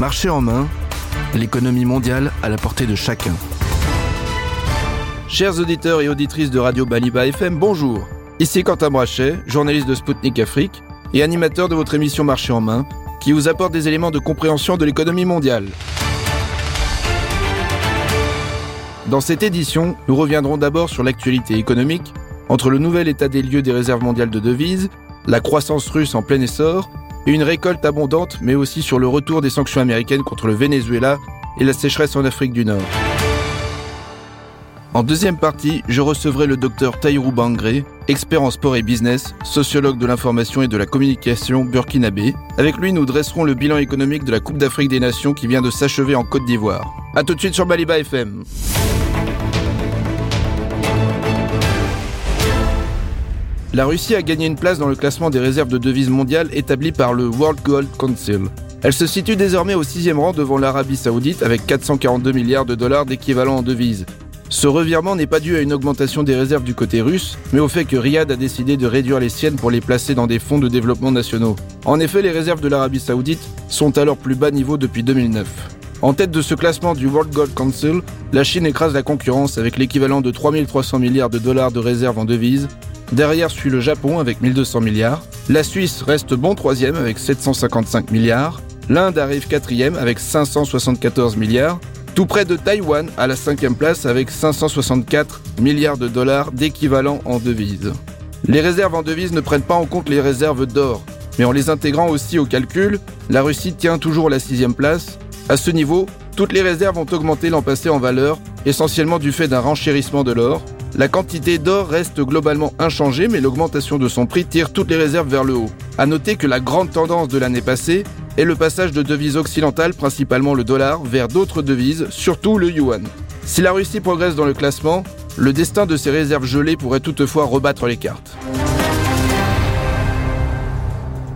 Marché en main, l'économie mondiale à la portée de chacun. Chers auditeurs et auditrices de Radio Baliba FM, bonjour. Ici Quentin Brachet, journaliste de Spoutnik Afrique et animateur de votre émission Marché en main, qui vous apporte des éléments de compréhension de l'économie mondiale. Dans cette édition, nous reviendrons d'abord sur l'actualité économique, entre le nouvel état des lieux des réserves mondiales de devises, la croissance russe en plein essor une récolte abondante, mais aussi sur le retour des sanctions américaines contre le Venezuela et la sécheresse en Afrique du Nord. En deuxième partie, je recevrai le docteur Taïrou Bangré, expert en sport et business, sociologue de l'information et de la communication burkinabé. Avec lui, nous dresserons le bilan économique de la Coupe d'Afrique des Nations qui vient de s'achever en Côte d'Ivoire. A tout de suite sur Baliba FM. La Russie a gagné une place dans le classement des réserves de devises mondiales établi par le World Gold Council. Elle se situe désormais au sixième rang devant l'Arabie saoudite avec 442 milliards de dollars d'équivalent en devises. Ce revirement n'est pas dû à une augmentation des réserves du côté russe, mais au fait que Riyad a décidé de réduire les siennes pour les placer dans des fonds de développement nationaux. En effet, les réserves de l'Arabie saoudite sont à leur plus bas niveau depuis 2009. En tête de ce classement du World Gold Council, la Chine écrase la concurrence avec l'équivalent de 3300 milliards de dollars de réserves en devises, Derrière suit le Japon avec 1200 milliards. La Suisse reste bon troisième avec 755 milliards. L'Inde arrive quatrième avec 574 milliards. Tout près de Taïwan à la cinquième place avec 564 milliards de dollars d'équivalent en devises. Les réserves en devises ne prennent pas en compte les réserves d'or, mais en les intégrant aussi au calcul, la Russie tient toujours la sixième place. À ce niveau, toutes les réserves ont augmenté l'an passé en valeur, essentiellement du fait d'un renchérissement de l'or, la quantité d'or reste globalement inchangée, mais l'augmentation de son prix tire toutes les réserves vers le haut. À noter que la grande tendance de l'année passée est le passage de devises occidentales, principalement le dollar, vers d'autres devises, surtout le yuan. Si la Russie progresse dans le classement, le destin de ses réserves gelées pourrait toutefois rebattre les cartes.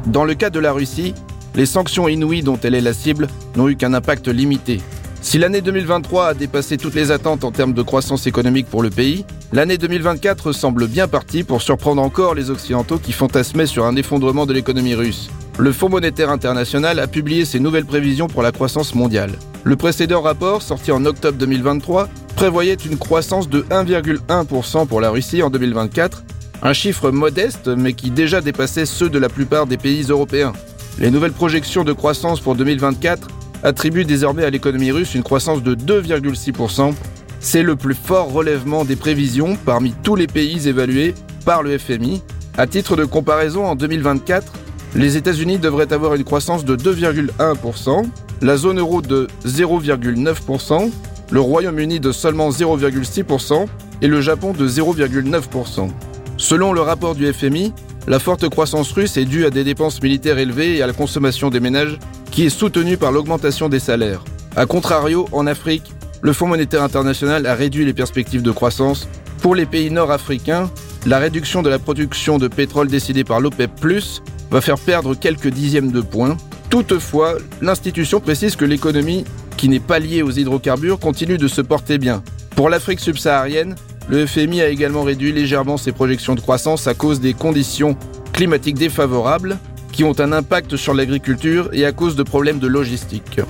Dans le cas de la Russie, les sanctions inouïes dont elle est la cible n'ont eu qu'un impact limité. Si l'année 2023 a dépassé toutes les attentes en termes de croissance économique pour le pays, l'année 2024 semble bien partie pour surprendre encore les Occidentaux qui fantasmaient sur un effondrement de l'économie russe. Le Fonds monétaire international a publié ses nouvelles prévisions pour la croissance mondiale. Le précédent rapport, sorti en octobre 2023, prévoyait une croissance de 1,1% pour la Russie en 2024, un chiffre modeste mais qui déjà dépassait ceux de la plupart des pays européens. Les nouvelles projections de croissance pour 2024 attribue désormais à l'économie russe une croissance de 2,6%. C'est le plus fort relèvement des prévisions parmi tous les pays évalués par le FMI. À titre de comparaison, en 2024, les États-Unis devraient avoir une croissance de 2,1%, la zone euro de 0,9%, le Royaume-Uni de seulement 0,6% et le Japon de 0,9%. Selon le rapport du FMI, la forte croissance russe est due à des dépenses militaires élevées et à la consommation des ménages qui est soutenu par l'augmentation des salaires. A contrario, en Afrique, le Fonds monétaire international a réduit les perspectives de croissance. Pour les pays nord-africains, la réduction de la production de pétrole décidée par l'OPEP ⁇ va faire perdre quelques dixièmes de points. Toutefois, l'institution précise que l'économie, qui n'est pas liée aux hydrocarbures, continue de se porter bien. Pour l'Afrique subsaharienne, le FMI a également réduit légèrement ses projections de croissance à cause des conditions climatiques défavorables qui ont un impact sur l'agriculture et à cause de problèmes de logistique.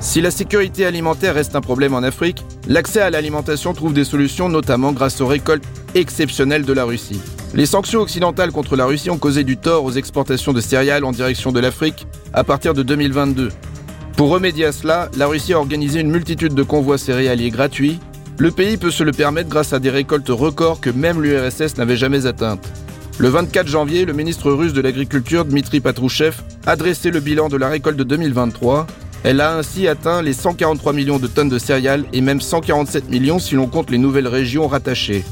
Si la sécurité alimentaire reste un problème en Afrique, l'accès à l'alimentation trouve des solutions notamment grâce aux récoltes exceptionnelles de la Russie. Les sanctions occidentales contre la Russie ont causé du tort aux exportations de céréales en direction de l'Afrique à partir de 2022. Pour remédier à cela, la Russie a organisé une multitude de convois céréaliers gratuits. Le pays peut se le permettre grâce à des récoltes records que même l'URSS n'avait jamais atteintes. Le 24 janvier, le ministre russe de l'Agriculture, Dmitri Patrouchev, a dressé le bilan de la récolte de 2023. Elle a ainsi atteint les 143 millions de tonnes de céréales et même 147 millions si l'on compte les nouvelles régions rattachées.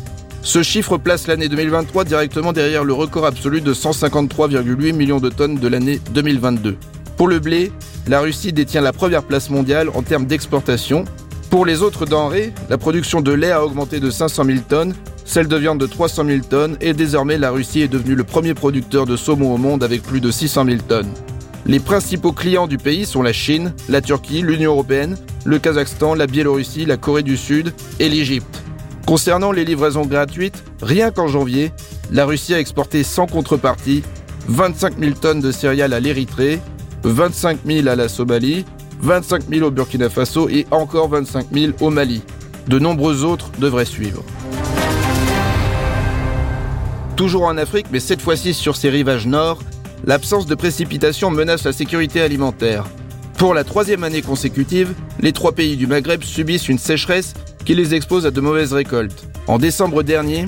Ce chiffre place l'année 2023 directement derrière le record absolu de 153,8 millions de tonnes de l'année 2022. Pour le blé, la Russie détient la première place mondiale en termes d'exportation. Pour les autres denrées, la production de lait a augmenté de 500 000 tonnes celle de viande de 300 000 tonnes et désormais la Russie est devenue le premier producteur de saumon au monde avec plus de 600 000 tonnes. Les principaux clients du pays sont la Chine, la Turquie, l'Union européenne, le Kazakhstan, la Biélorussie, la Corée du Sud et l'Égypte. Concernant les livraisons gratuites, rien qu'en janvier, la Russie a exporté sans contrepartie 25 000 tonnes de céréales à l'Érythrée, 25 000 à la Somalie, 25 000 au Burkina Faso et encore 25 000 au Mali. De nombreux autres devraient suivre. Toujours en Afrique, mais cette fois-ci sur ses rivages nord, l'absence de précipitations menace la sécurité alimentaire. Pour la troisième année consécutive, les trois pays du Maghreb subissent une sécheresse qui les expose à de mauvaises récoltes. En décembre dernier,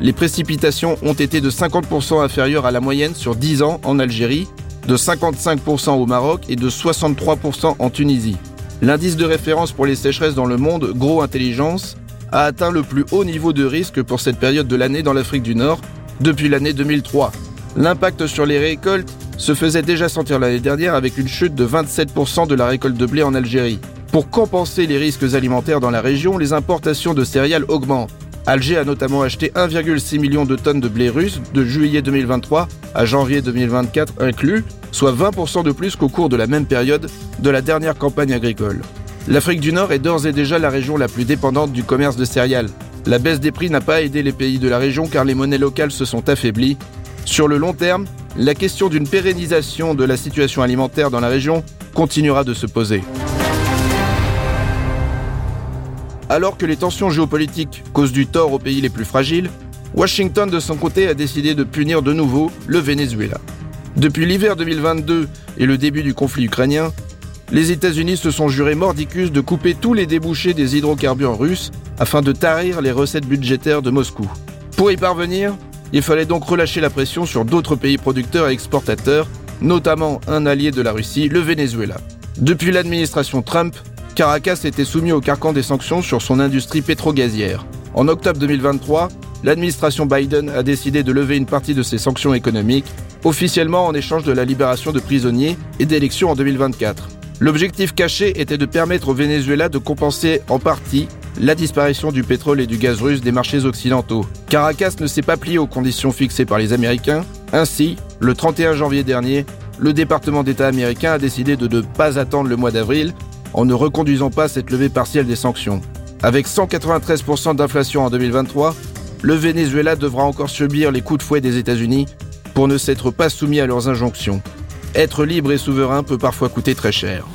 les précipitations ont été de 50% inférieures à la moyenne sur 10 ans en Algérie, de 55% au Maroc et de 63% en Tunisie. L'indice de référence pour les sécheresses dans le monde, Gros Intelligence, a atteint le plus haut niveau de risque pour cette période de l'année dans l'Afrique du Nord depuis l'année 2003. L'impact sur les récoltes se faisait déjà sentir l'année dernière avec une chute de 27% de la récolte de blé en Algérie. Pour compenser les risques alimentaires dans la région, les importations de céréales augmentent. Alger a notamment acheté 1,6 million de tonnes de blé russe de juillet 2023 à janvier 2024 inclus, soit 20% de plus qu'au cours de la même période de la dernière campagne agricole. L'Afrique du Nord est d'ores et déjà la région la plus dépendante du commerce de céréales. La baisse des prix n'a pas aidé les pays de la région car les monnaies locales se sont affaiblies. Sur le long terme, la question d'une pérennisation de la situation alimentaire dans la région continuera de se poser. Alors que les tensions géopolitiques causent du tort aux pays les plus fragiles, Washington de son côté a décidé de punir de nouveau le Venezuela. Depuis l'hiver 2022 et le début du conflit ukrainien, les États-Unis se sont jurés mordicus de couper tous les débouchés des hydrocarbures russes afin de tarir les recettes budgétaires de Moscou. Pour y parvenir, il fallait donc relâcher la pression sur d'autres pays producteurs et exportateurs, notamment un allié de la Russie, le Venezuela. Depuis l'administration Trump, Caracas était soumis au carcan des sanctions sur son industrie pétrogazière. En octobre 2023, l'administration Biden a décidé de lever une partie de ses sanctions économiques, officiellement en échange de la libération de prisonniers et d'élections en 2024. L'objectif caché était de permettre au Venezuela de compenser en partie la disparition du pétrole et du gaz russe des marchés occidentaux. Caracas ne s'est pas plié aux conditions fixées par les Américains. Ainsi, le 31 janvier dernier, le département d'État américain a décidé de ne pas attendre le mois d'avril en ne reconduisant pas cette levée partielle des sanctions. Avec 193% d'inflation en 2023, le Venezuela devra encore subir les coups de fouet des États-Unis pour ne s'être pas soumis à leurs injonctions. Être libre et souverain peut parfois coûter très cher.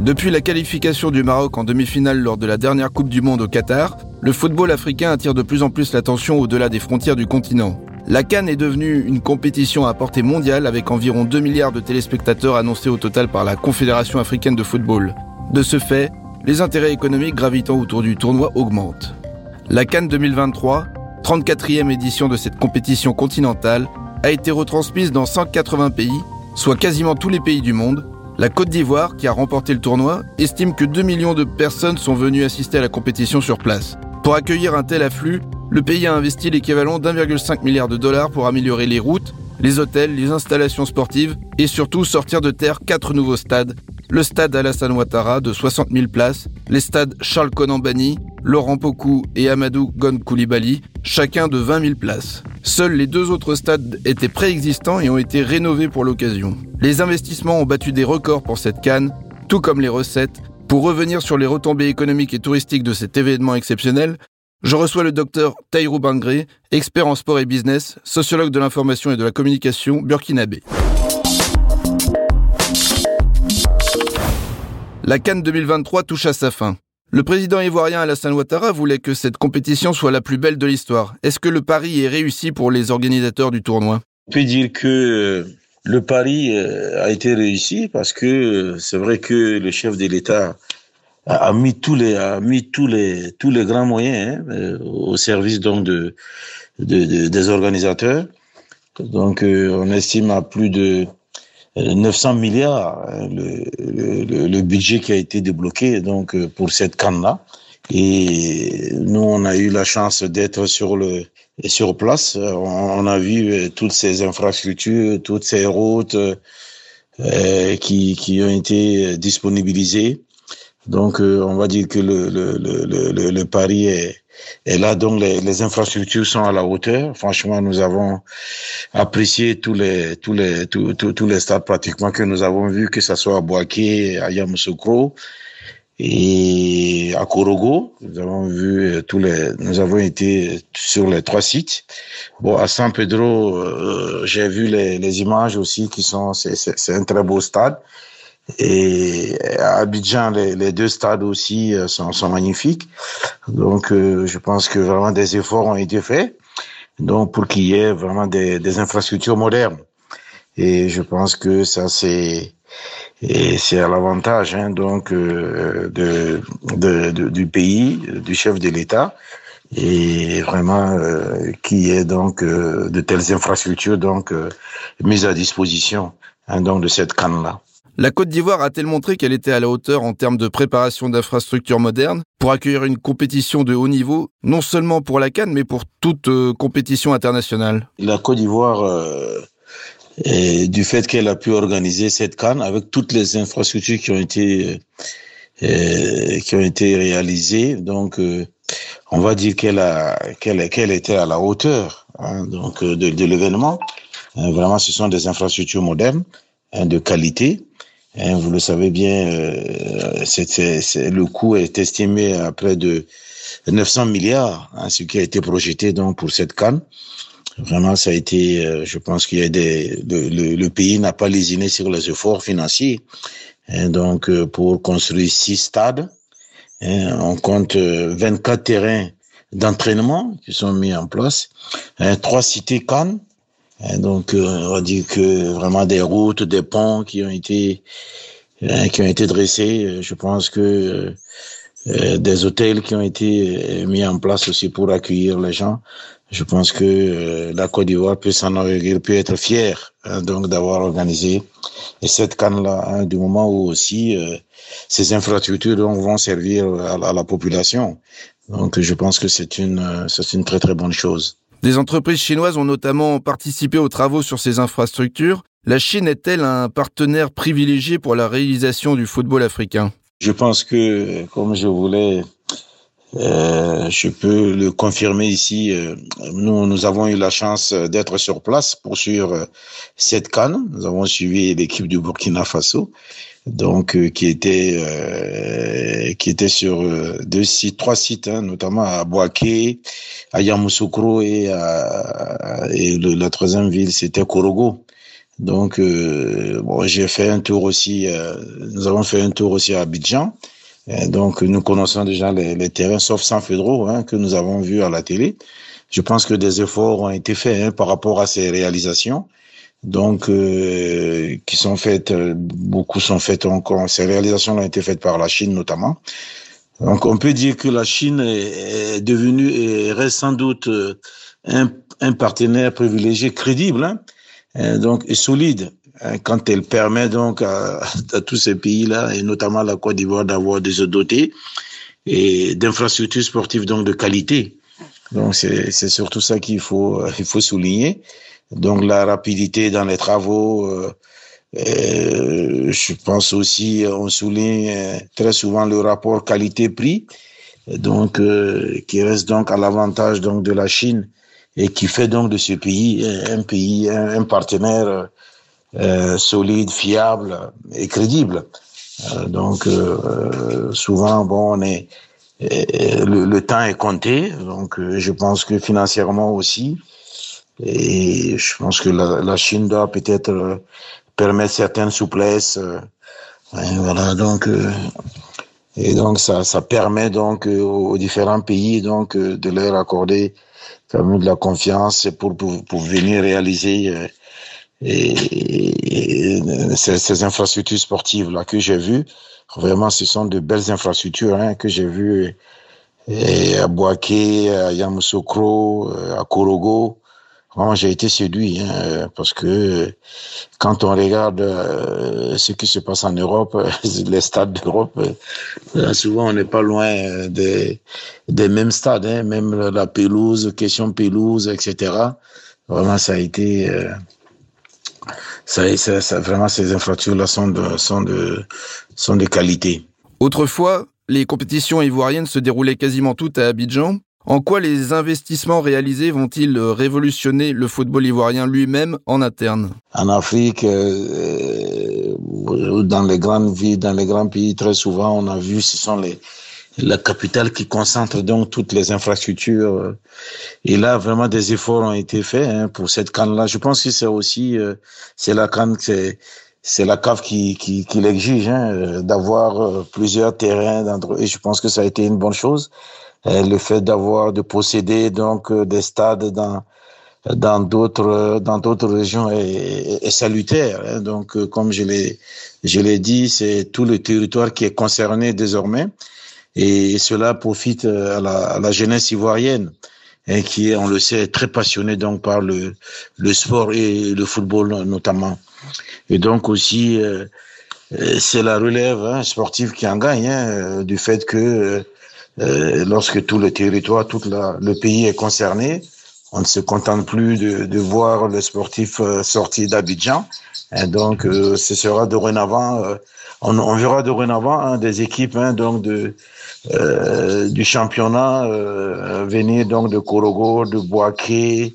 Depuis la qualification du Maroc en demi-finale lors de la dernière Coupe du Monde au Qatar, le football africain attire de plus en plus l'attention au-delà des frontières du continent. La Cannes est devenue une compétition à portée mondiale avec environ 2 milliards de téléspectateurs annoncés au total par la Confédération africaine de football. De ce fait, les intérêts économiques gravitant autour du tournoi augmentent. La Cannes 2023, 34e édition de cette compétition continentale, a été retransmise dans 180 pays, soit quasiment tous les pays du monde. La Côte d'Ivoire, qui a remporté le tournoi, estime que 2 millions de personnes sont venues assister à la compétition sur place. Pour accueillir un tel afflux, le pays a investi l'équivalent d'1,5 milliard de dollars pour améliorer les routes, les hôtels, les installations sportives et surtout sortir de terre quatre nouveaux stades. Le stade Alassane Ouattara de 60 000 places, les stades Charles Konambani, Laurent Pokou et Amadou Gon Koulibaly, chacun de 20 000 places. Seuls les deux autres stades étaient préexistants et ont été rénovés pour l'occasion. Les investissements ont battu des records pour cette canne, tout comme les recettes. Pour revenir sur les retombées économiques et touristiques de cet événement exceptionnel, je reçois le docteur Taïrou Bangré, expert en sport et business, sociologue de l'information et de la communication burkinabé. La Cannes 2023 touche à sa fin. Le président ivoirien Alassane Ouattara voulait que cette compétition soit la plus belle de l'histoire. Est-ce que le pari est réussi pour les organisateurs du tournoi? On peut dire que euh, le pari euh, a été réussi parce que euh, c'est vrai que le chef de l'État a mis tous les a mis tous les tous les grands moyens hein, euh, au service donc de, de, des organisateurs. Donc euh, on estime à plus de 900 milliards hein, le, le, le, budget qui a été débloqué donc euh, pour cette canne là. Et nous on a eu la chance d'être sur le sur place. On, a vu toutes ces infrastructures, toutes ces routes euh, qui qui ont été disponibilisées. Donc, euh, on va dire que le, le, le, le, pari est, est là. Donc, les, les, infrastructures sont à la hauteur. Franchement, nous avons apprécié tous les tous les tous, tous, les stades pratiquement que nous avons vus, que ce soit à Boaké, à Yamoussoukro. Et à Korogo, nous avons vu tous les, nous avons été sur les trois sites. Bon, à San Pedro, euh, j'ai vu les, les, images aussi qui sont, c'est un très beau stade. Et à Abidjan, les, deux stades aussi euh, sont, magnifiques. Donc, euh, je pense que vraiment des efforts ont été faits. Donc, pour qu'il y ait vraiment des, infrastructures modernes. Et je pense que ça, c'est, c'est à l'avantage hein, donc euh, de, de, de, du pays, du chef de l'État, et vraiment euh, qui est donc euh, de telles infrastructures donc euh, mises à disposition hein, donc de cette canne là. La Côte d'Ivoire a-t-elle montré qu'elle était à la hauteur en termes de préparation d'infrastructures modernes pour accueillir une compétition de haut niveau, non seulement pour la Cannes, mais pour toute euh, compétition internationale? La Côte d'Ivoire euh, du fait qu'elle a pu organiser cette canne avec toutes les infrastructures qui ont été euh, réalisées. Donc, on va dire qu'elle qu'elle était à la hauteur hein, de, l'événement. Vraiment, ce sont des infrastructures modernes hein, de qualité. Hein, vous le savez bien, euh, le coût est estimé à près de 900 milliards, hein, ce qui a été projeté donc pour cette canne. Vraiment, ça a été, euh, je pense qu'il y a des, le, le, le pays n'a pas lésiné sur les efforts financiers. Hein, donc, euh, pour construire six stades, hein, on compte 24 terrains d'entraînement qui sont mis en place, trois cités Cannes. Hein, donc, euh, on dire que vraiment des routes, des ponts qui ont été hein, qui ont été dressés. Je pense que euh, des hôtels qui ont été mis en place aussi pour accueillir les gens. Je pense que euh, la Côte d'Ivoire peut s'en peut être fière hein, donc d'avoir organisé cette canne-là hein, du moment où aussi euh, ces infrastructures donc, vont servir à, à, la population. Donc je pense que c'est une c'est une très très bonne chose. Des entreprises chinoises ont notamment participé aux travaux sur ces infrastructures. La Chine est-elle un partenaire privilégié pour la réalisation du football africain? Je pense que, comme je voulais euh, je peux le confirmer ici. Euh, nous, nous avons eu la chance d'être sur place pour suivre cette canne. Nous avons suivi l'équipe du Burkina Faso, donc euh, qui était euh, qui était sur deux sites, trois sites, hein, notamment à Boaké, à Yamoussoukro et, à, et la troisième ville c'était Korogo. Donc bon, j'ai fait un tour aussi. nous avons fait un tour aussi à Abidjan. Et donc, nous connaissons déjà les, les terrains, sauf San Pedro, hein, que nous avons vu à la télé. Je pense que des efforts ont été faits hein, par rapport à ces réalisations. Donc, euh, qui sont faites, beaucoup sont faites encore. Ces réalisations ont été faites par la Chine notamment. Donc, on peut dire que la Chine est, est devenue et reste sans doute un, un partenaire privilégié, crédible, hein, donc et solide quand elle permet donc à, tous ces pays-là, et notamment la Côte d'Ivoire, d'avoir des se doter et d'infrastructures sportives donc de qualité. Donc c'est surtout ça qu'il faut il faut souligner. Donc la rapidité dans les travaux. Euh, euh, je pense aussi, on souligne très souvent le rapport qualité-prix, donc euh, qui reste donc à l'avantage donc de la Chine et qui fait donc de ce pays un pays un partenaire euh, solide, fiable et crédible. Euh, donc euh, souvent, bon, on est le, le, temps est compté, donc je pense que financièrement aussi, et je pense que la, la Chine doit peut-être permettre certaines souplesses. voilà, donc et donc ça, ça permet donc aux différents pays donc de leur accorder quand même de la confiance pour pour, pour venir réaliser et, ces, infrastructures sportives là que j'ai vues, vraiment, ce sont de belles infrastructures hein, que j'ai vues à Boaké, à Yamoussoukro, à Korogo. Vraiment, j'ai été séduit hein, parce que quand on regarde euh, ce qui se passe en Europe, les stades d'Europe, euh, souvent on n'est pas loin des, des mêmes stades, hein, même la pelouse, question pelouse, etc. Vraiment, ça a été euh, ça, ça, ça, vraiment, ces infrastructures-là sont de, sont, de, sont de qualité. Autrefois, les compétitions ivoiriennes se déroulaient quasiment toutes à Abidjan. En quoi les investissements réalisés vont-ils révolutionner le football ivoirien lui-même en interne? En Afrique, euh, dans les grandes villes, dans les grands pays, très souvent, on a vu, ce sont les, la capitale qui concentre donc toutes les infrastructures. Et là, vraiment, des efforts ont été faits hein, pour cette canne-là. Je pense que c'est aussi, euh, c'est la canne, c'est c'est la CAF qui, qui, qui l'exige, hein, euh, d'avoir euh, plusieurs terrains. Et je pense que ça a été une bonne chose. le fait d'avoir, de posséder donc des stades dans dans d'autres dans d'autres régions est, est salutaire. Hein. Donc, comme je l'ai je l'ai dit, c'est tout le territoire qui est concerné désormais et cela profite euh, à la, à la jeunesse ivoirienne hein, qui est, on le sait, très passionnée donc par le, le sport et le football notamment. Et donc aussi, euh, euh, c'est la relève hein, sportive qui en gagne, hein, du fait que euh, lorsque tout le territoire, tout le pays est concerné, on ne se contente plus de, de voir le sportif sortir d'Abidjan. Donc, ce sera dorénavant, on, on verra dorénavant hein, des équipes hein, donc de euh, du championnat euh, venir donc de Korogo, de Boaké,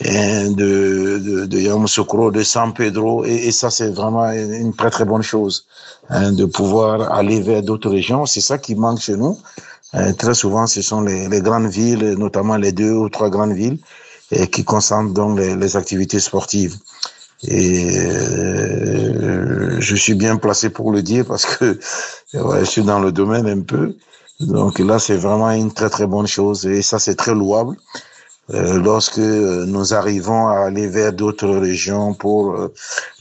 de, de, de Yamoussoukro, de San Pedro. Et, et ça, c'est vraiment une très très bonne chose hein, de pouvoir aller vers d'autres régions. C'est ça qui manque chez nous. Euh, très souvent, ce sont les, les, grandes villes, notamment les deux ou trois grandes villes, et qui concentrent donc les, les activités sportives. Et euh, je suis bien placé pour le dire parce que ouais, je suis dans le domaine un peu. Donc là, c'est vraiment une très très bonne chose et ça, c'est très louable. Euh, lorsque nous arrivons à aller vers d'autres régions pour euh,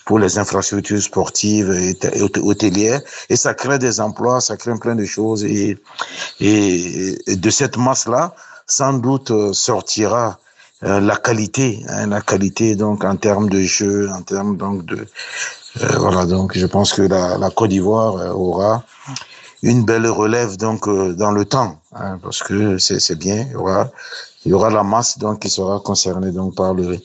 pour les infrastructures sportives et hôtelières et ça crée des emplois, ça crée plein de choses et et, de cette masse là, sans doute euh, sortira euh, la qualité, hein, la qualité donc en termes de jeu, en termes donc de euh, voilà donc je pense que la, la Côte d'Ivoire aura une belle relève donc euh, dans le temps, hein, parce que c'est bien. Il y aura il y aura la masse donc qui sera concernée donc par le,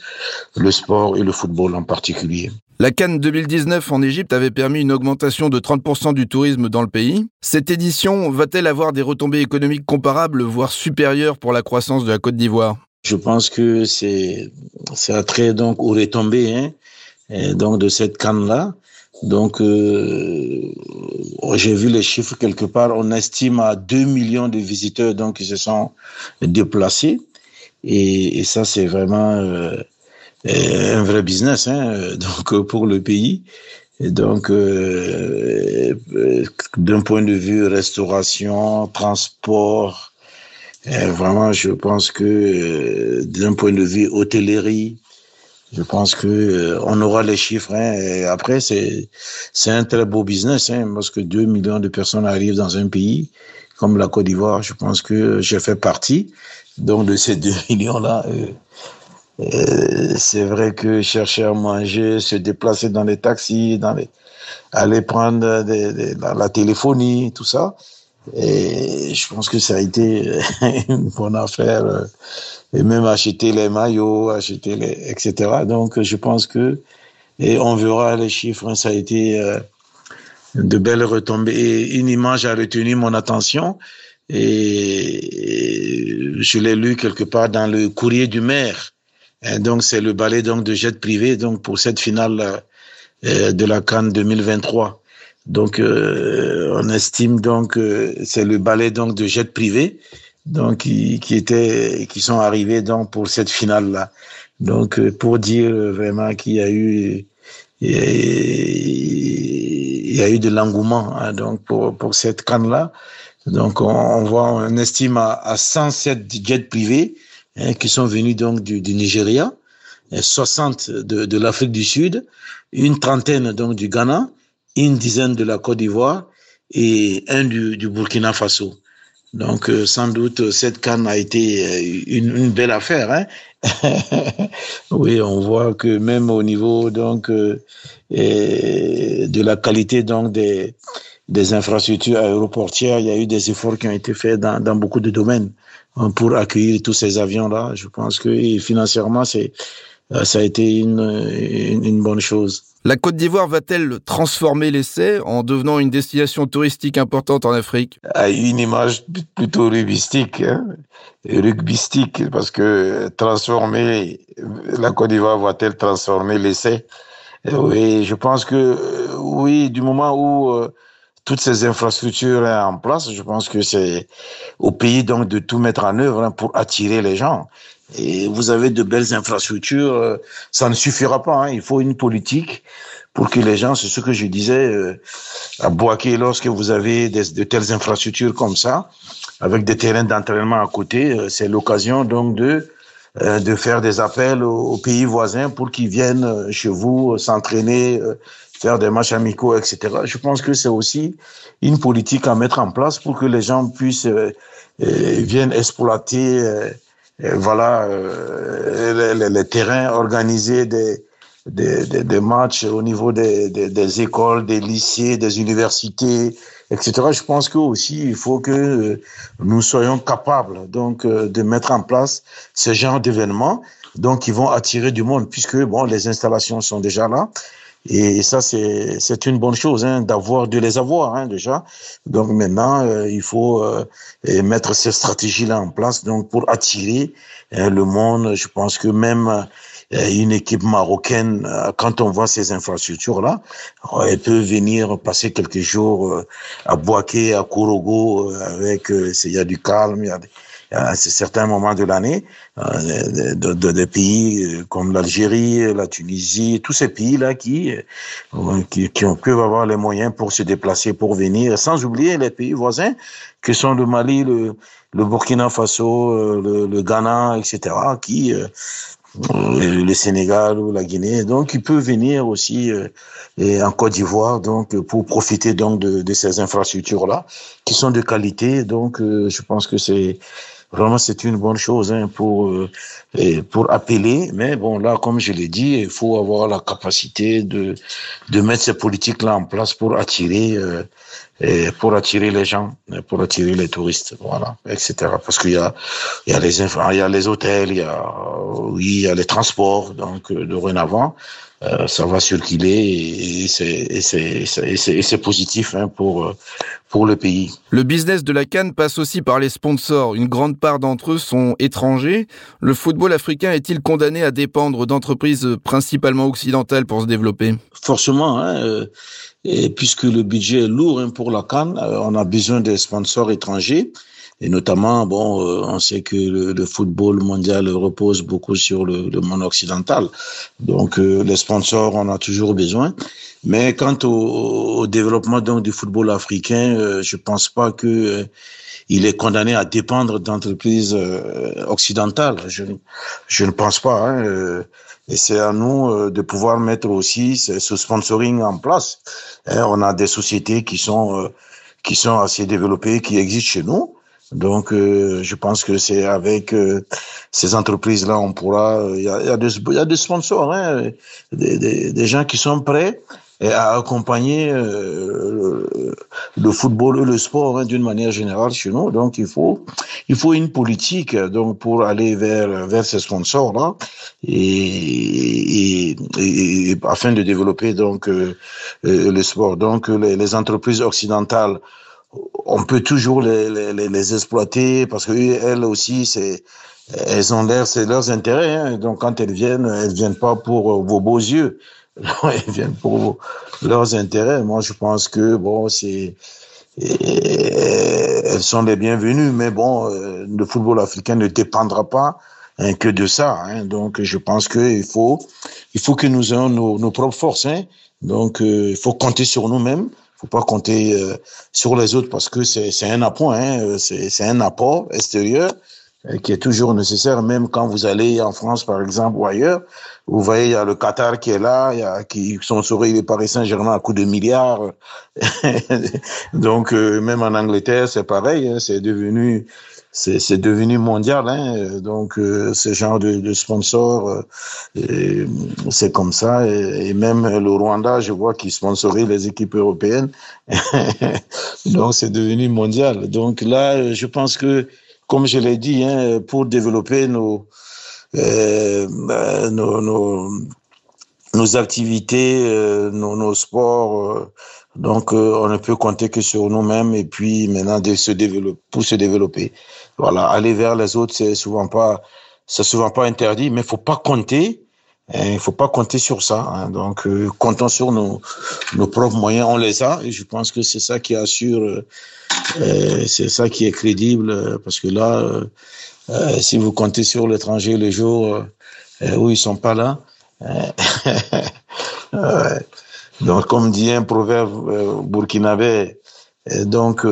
le sport et le football en particulier. La Cannes 2019 en Égypte avait permis une augmentation de 30% du tourisme dans le pays. Cette édition va-t-elle avoir des retombées économiques comparables, voire supérieures pour la croissance de la Côte d'Ivoire? Je pense que c'est ça trait donc aux retombées hein, donc de cette canne là. Donc, euh, j'ai vu les chiffres quelque part. On estime à 2 millions de visiteurs donc, qui se sont déplacés. Et, et ça, c'est vraiment euh, un vrai business hein, donc, pour le pays. Donc, euh, d'un point de vue restauration, transport, vraiment, je pense que d'un point de vue hôtellerie, je pense que euh, on aura les chiffres. Hein, et après, c'est c'est un très beau business, hein, parce que 2 millions de personnes arrivent dans un pays comme la Côte d'Ivoire. Je pense que j'ai fait partie donc de ces 2 millions-là. Euh, euh, c'est vrai que chercher à manger, se déplacer dans les taxis, dans les, aller prendre des, des, la, téléphonie, tout ça. Et je pense que ça a été une bonne affaire. Euh, et même acheter les maillots, acheter les, etc. Donc, je pense que, et on verra les chiffres, hein, ça a été euh, de belles retombées. Et une image a retenu mon attention et, je l'ai lu quelque part dans le courrier du maire. Donc, c'est le ballet donc de jet privé donc pour cette finale euh, de la Cannes 2023. Donc, euh, on estime donc que c'est le ballet donc de jet privé donc qui, qui étaient qui sont arrivés donc pour cette finale là. Donc euh, pour dire vraiment qu'il y a eu il y a eu de l'engouement hein, donc pour pour cette canne là. Donc on, on voit on estime à, à 107 jets privés hein, qui sont venus donc du, du Nigeria, 60 de, de l'Afrique du Sud, une trentaine donc du Ghana, une dizaine de la Côte d'Ivoire et un du, Burkina Faso. Donc, euh, sans doute, cette canne a été euh, une, belle affaire. Hein oui, on voit que même au niveau donc euh, de la qualité donc des, des infrastructures aéroportières, il y a eu des efforts qui ont été faits dans, dans beaucoup de domaines hein, pour accueillir tous ces avions-là. Je pense que financièrement, c'est ça a été une, une bonne chose. La Côte d'Ivoire va-t-elle transformer l'essai en devenant une destination touristique importante en Afrique? A Une image plutôt rugbystique, hein. Rugbystique, parce que transformer, la Côte d'Ivoire va-t-elle transformer l'essai? Oui, je pense que oui, du moment où euh, toutes ces infrastructures sont en place, je pense que c'est au pays donc de tout mettre en œuvre hein, pour attirer les gens. Et vous avez de belles infrastructures, euh, ça ne suffira pas. Hein. Il faut une politique pour que les gens, c'est ce que je disais euh, à Boaké, lorsque vous avez de telles infrastructures comme ça, avec des terrains d'entraînement à côté, euh, c'est l'occasion donc de de faire des appels aux, pays voisins pour qu'ils viennent chez vous s'entraîner, faire des matchs amicaux, etc. Je pense que c'est aussi une politique à mettre en place pour que les gens puissent viennent exploiter voilà, euh, les, les, terrains, organiser des, des, des, des, matchs au niveau des, des, écoles, des lycées, des universités, etc. Je pense que aussi il faut que euh, nous soyons capables donc euh, de mettre en place ce genre d'événements, donc qui vont attirer du monde puisque bon les installations sont déjà là. Et ça, c'est, une bonne chose, hein, d'avoir, de les avoir, hein, déjà. Donc maintenant, euh, il faut euh, mettre ces stratégies-là en place, donc pour attirer euh, le monde. Je pense que même une équipe marocaine, quand on voit ces infrastructures-là, elle peut venir passer quelques jours à Boaké, à Korogo, avec, il y a du calme, il y a à certains moments de l'année, euh, de, de, de, pays euh, comme l'Algérie, la Tunisie, tous ces pays-là qui, euh, qui, qui peuvent avoir les moyens pour se déplacer, pour venir, sans oublier les pays voisins que sont le Mali, le, le Burkina Faso, le, le, Ghana, etc., qui le Sénégal ou la Guinée. Donc, il peut venir aussi et en Côte d'Ivoire, donc pour profiter donc de, de ces infrastructures là, qui sont de qualité. Donc, je pense que c'est Vraiment, c'est une bonne chose hein, pour euh, pour appeler. Mais bon, là, comme je l'ai dit, il faut avoir la capacité de de mettre ces politiques là en place pour attirer euh, et pour attirer les gens, pour attirer les touristes, voilà, etc. Parce qu'il y a il y a les il y a les hôtels, il y a oui, il y a les transports. Donc euh, dorénavant, euh, ça va circuler et, c'est positif hein, pour, euh, pour le pays. Le business de la Cannes passe aussi par les sponsors. Une grande part d'entre eux sont étrangers. Le football africain est-il condamné à dépendre d'entreprises principalement occidentales pour se développer? Forcément, hein, euh, et puisque le budget est lourd hein, pour la Cannes, on a besoin des sponsors étrangers. Et notamment, bon, euh, on sait que le, football mondial repose beaucoup sur le, le monde occidental. Donc, euh, les sponsors, on a toujours besoin. Mais quant au, au développement donc du football africain, euh, je pense pas que il est condamné à dépendre d'entreprises occidentales. Je, je ne pense pas. Hein, et c'est à nous de pouvoir mettre aussi ce sponsoring en place. Hein, on a des sociétés qui sont qui sont assez développées, qui existent chez nous. Donc, euh, je pense que c'est avec euh, ces entreprises-là, on pourra. Il y a, y, y a, des sponsors, hein, des, des, des, gens qui sont prêts à accompagner euh, le, football et le sport hein, d'une manière générale chez nous. Donc, il faut, il faut une politique donc pour aller vers vers ces sponsors-là et, et, et, afin de développer donc le sport. Donc, les, les entreprises occidentales on peut toujours les, les, exploiter parce que elles aussi, c'est, elles ont c'est leurs intérêts. Hein. Donc quand elles viennent, elles viennent pas pour euh, vos beaux yeux, elles viennent pour leurs intérêts. Moi, je pense que bon, c'est elles sont les bienvenues, mais bon, euh, le football africain ne dépendra pas hein, que de ça. Hein. Donc, je pense qu'il faut, il faut que nous ayons nos, nos propres forces. Hein. Donc, euh, il faut compter sur nous-mêmes faut pas compter euh, sur les autres parce que c'est un appoint, hein, euh, c'est un apport extérieur euh, qui est toujours nécessaire, même quand vous allez en France, par exemple, ou ailleurs. Vous voyez, il y a le Qatar qui est là, il y a qui sont sauvés les Paris Saint-Germain à coups de milliards. Donc, même en Angleterre, c'est pareil, hein, c'est devenu c'est devenu mondial. Hein, donc, euh, ce genre de, de sponsor, euh, c'est comme ça. Et, même le Rwanda, je vois qu'il sponsorise les équipes européennes. donc, c'est devenu mondial. Donc là, je pense que, comme je l'ai dit, hein, pour développer nos, euh, nos, nos nos activités, nos, sports. Donc, on ne peut compter que sur nous-mêmes et puis maintenant de se développer, pour se développer. Voilà, aller vers les autres, c'est souvent pas, c'est souvent pas interdit, mais faut pas compter il ne faut pas compter sur ça. Hein. Donc, euh, comptons sur nos, nos propres moyens. On les a et je pense que c'est ça qui assure, euh, c'est ça qui est crédible. Parce que là, euh, si vous comptez sur l'étranger les jours où ils sont pas là, donc comme dit un proverbe burkinabé, donc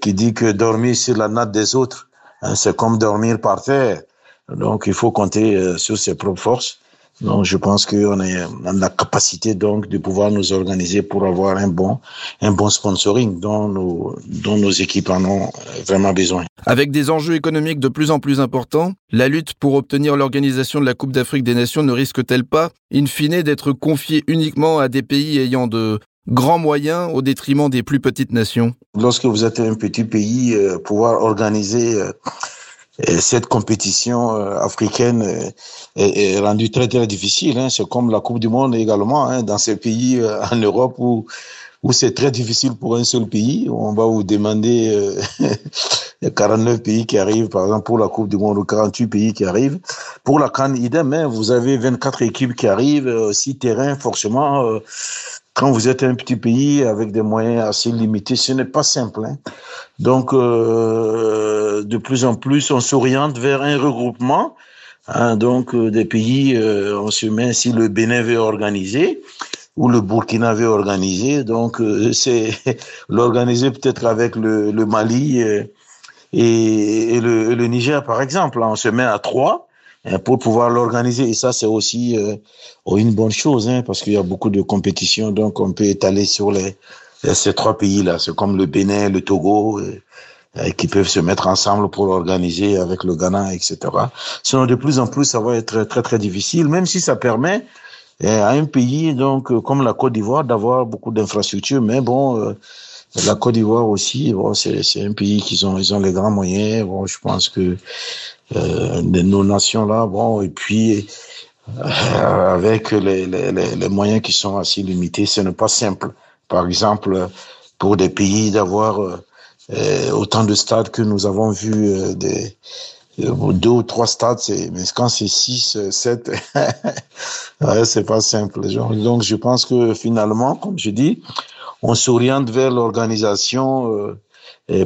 qui dit que dormir sur la natte des autres, hein, c'est comme dormir par terre. Donc, il faut compter sur ses propres forces. Donc, je pense qu'on a la capacité donc de pouvoir nous organiser pour avoir un bon, un bon sponsoring dont nos, dont nos équipes en ont vraiment besoin. Avec des enjeux économiques de plus en plus importants, la lutte pour obtenir l'organisation de la Coupe d'Afrique des Nations ne risque-t-elle pas, in fine, d'être confiée uniquement à des pays ayant de grands moyens au détriment des plus petites nations? Lorsque vous êtes un petit pays, euh, pouvoir organiser euh, cette compétition euh, africaine euh, est, rendue très très difficile. Hein. C'est comme la Coupe du Monde également hein, dans ces pays euh, en Europe où où c'est très difficile pour un seul pays. On va vous demander a 49 pays qui arrivent, par exemple, pour la Coupe du Monde, ou 48 pays qui arrivent. Pour la Cannes, idem, hein, vous avez 24 équipes qui arrivent, 6 terrains, forcément. Quand vous êtes un petit pays avec des moyens assez limités, ce n'est pas simple. Hein. Donc, euh, de plus en plus, on s'oriente vers un regroupement. Hein, donc, euh, des pays, euh, on se met si le Bénin veut organiser ou le Burkina veut organiser. Donc, euh, c'est l'organiser peut-être avec le, le Mali et, et, le, le, Niger, par exemple. On se met à trois hein, pour pouvoir l'organiser. Et ça, c'est aussi une bonne chose, hein, parce qu'il y a beaucoup de compétitions, donc on peut étaler sur les ces trois pays-là, c'est comme le Bénin, le Togo, euh, euh, qui peuvent se mettre ensemble pour organiser avec le Ghana, etc. Sinon, de plus en plus, ça va être très, très difficile, même si ça permet euh, à un pays donc comme la Côte d'Ivoire d'avoir beaucoup d'infrastructures. Mais bon, la Côte d'Ivoire aussi, bon, c'est un pays qui ont, ils ont les grands moyens. Bon, je pense que euh, nos nations là, bon, et puis avec les, les, les moyens qui sont assez limités, ce n'est pas simple par exemple, pour des pays d'avoir euh, euh, autant de stades que nous avons vu euh, des deux ou trois stades, mais quand c'est six, sept, ouais, c'est pas simple. Donc, je pense que finalement, comme je dis, on s'oriente vers l'organisation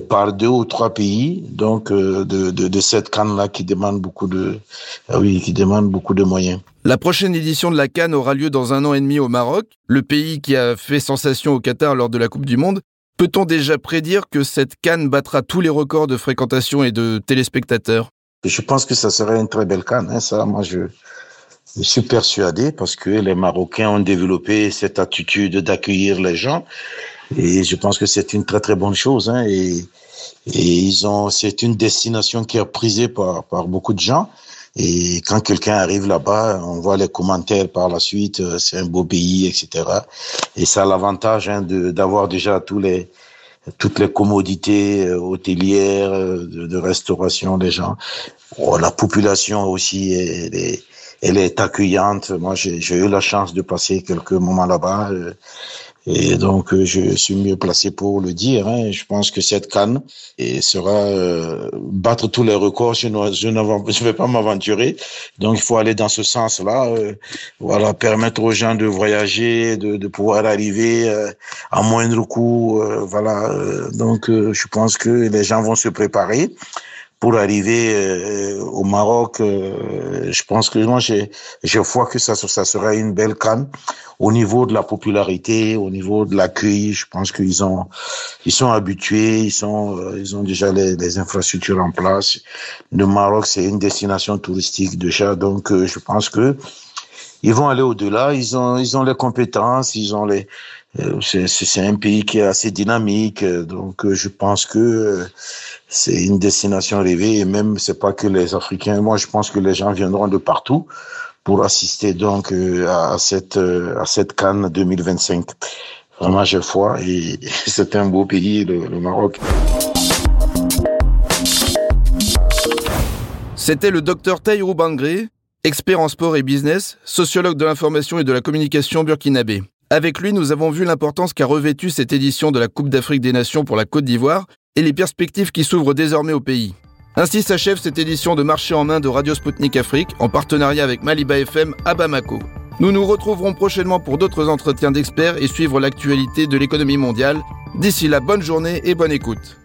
par deux ou trois pays, donc de, de, de cette canne-là qui demande beaucoup de, ah oui, qui demande beaucoup de moyens. La prochaine édition de la Cannes aura lieu dans un an et demi au Maroc, le pays qui a fait sensation au Qatar lors de la Coupe du Monde. Peut-on déjà prédire que cette Cannes battra tous les records de fréquentation et de téléspectateurs? Je pense que ça serait une très belle Cannes. Hein, ça, moi, je, je suis persuadé parce que les Marocains ont développé cette attitude d'accueillir les gens et je pense que c'est une très très bonne chose. Hein, et, et ils ont, c'est une destination qui est prisée par, par beaucoup de gens. Et quand quelqu'un arrive là-bas, on voit les commentaires par la suite, euh, c'est un beau pays, etc. Et ça a l'avantage hein, d'avoir déjà tous les, toutes les commodités euh, hôtelières, euh, de, restauration des gens. Oh, la population aussi, elle est, elle est accueillante. Moi, j'ai eu la chance de passer quelques moments là-bas. Et donc, euh, je suis mieux placé pour le dire. Hein. Je pense que cette canne sera euh, battre tous les records. Je ne je vais pas m'aventurer. Donc, il faut aller dans ce sens-là. Euh, voilà, permettre aux gens de voyager, de, de pouvoir arriver à moindre coût. voilà. donc, je pense que les gens vont se préparer pour arriver euh, au Maroc, euh, je pense que moi, je, je vois que ça, ça sera une belle canne au niveau de la popularité, au niveau de l'accueil. Je pense qu'ils ont, ils sont habitués, ils sont, euh, ils ont déjà les, les, infrastructures en place. Le Maroc, c'est une destination touristique déjà, donc je pense que ils vont aller au-delà. Ils ont, ils ont les compétences, ils ont les, c'est un pays qui est assez dynamique, donc je pense que c'est une destination rêvée et même c'est pas que les Africains. Moi, je pense que les gens viendront de partout pour assister donc euh, à cette euh, à cette Cannes 2025. Vraiment, j'ai foi et c'est un beau pays, le, le Maroc. C'était le docteur Taïrou Bangré, expert en sport et business, sociologue de l'information et de la communication burkinabé. Avec lui, nous avons vu l'importance qu'a revêtue cette édition de la Coupe d'Afrique des Nations pour la Côte d'Ivoire et les perspectives qui s'ouvrent désormais au pays. Ainsi s'achève cette édition de Marché en main de Radio Sputnik Afrique en partenariat avec Maliba FM à Bamako. Nous nous retrouverons prochainement pour d'autres entretiens d'experts et suivre l'actualité de l'économie mondiale. D'ici là, bonne journée et bonne écoute.